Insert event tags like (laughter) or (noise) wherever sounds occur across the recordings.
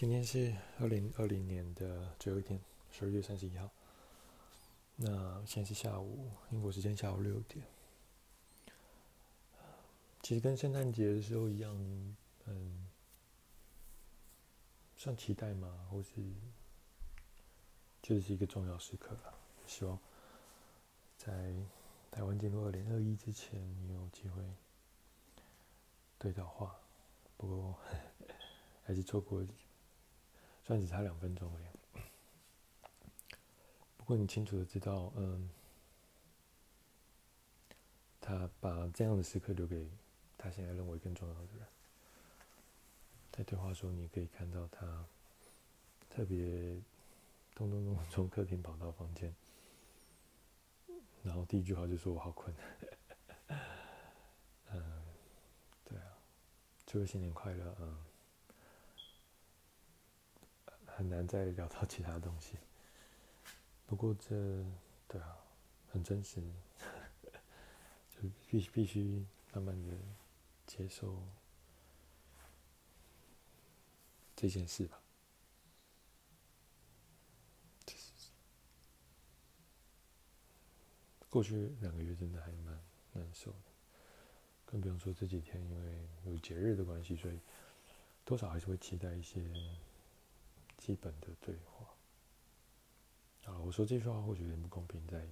今天是二零二零年的最后一天，十二月三十一号。那现在是下午，英国时间下午六点。其实跟圣诞节的时候一样，嗯，算期待吗？或是确实是一个重要时刻了。希望在台湾进入二零二一之前，你有机会对到话。不过 (laughs) 还是错过。算只差两分钟而已。不过你清楚的知道，嗯，他把这样的时刻留给他现在认为更重要的人。在对话中，你可以看到他特别咚咚咚从客厅跑到房间，然后第一句话就说：“我好困。(laughs) ”嗯，对啊，祝新年快乐，嗯。很难再聊到其他东西。不过这，对啊，很真实，(laughs) 就必须必须慢慢的接受这件事吧。过去两个月真的还蛮难受的，更不用说这几天，因为有节日的关系，所以多少还是会期待一些。基本的对话。啊，我说这句话或许有点不公平，在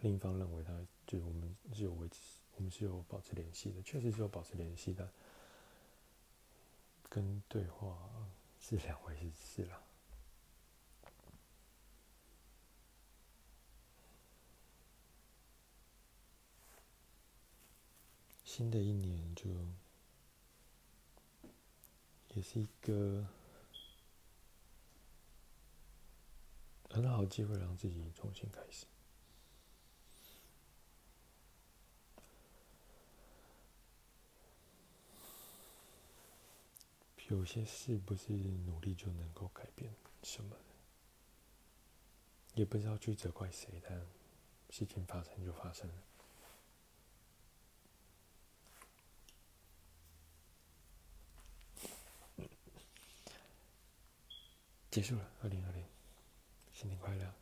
另一方认为他就是我们是有维持，我们是有保持联系的，确实是有保持联系的，跟对话是两回事啦。新的一年就也是一个。很好的机会让自己重新开始。有些事不是努力就能够改变什么的，也不知道去责怪谁，但事情发生就发生了。结束了，二零二零。新年快乐！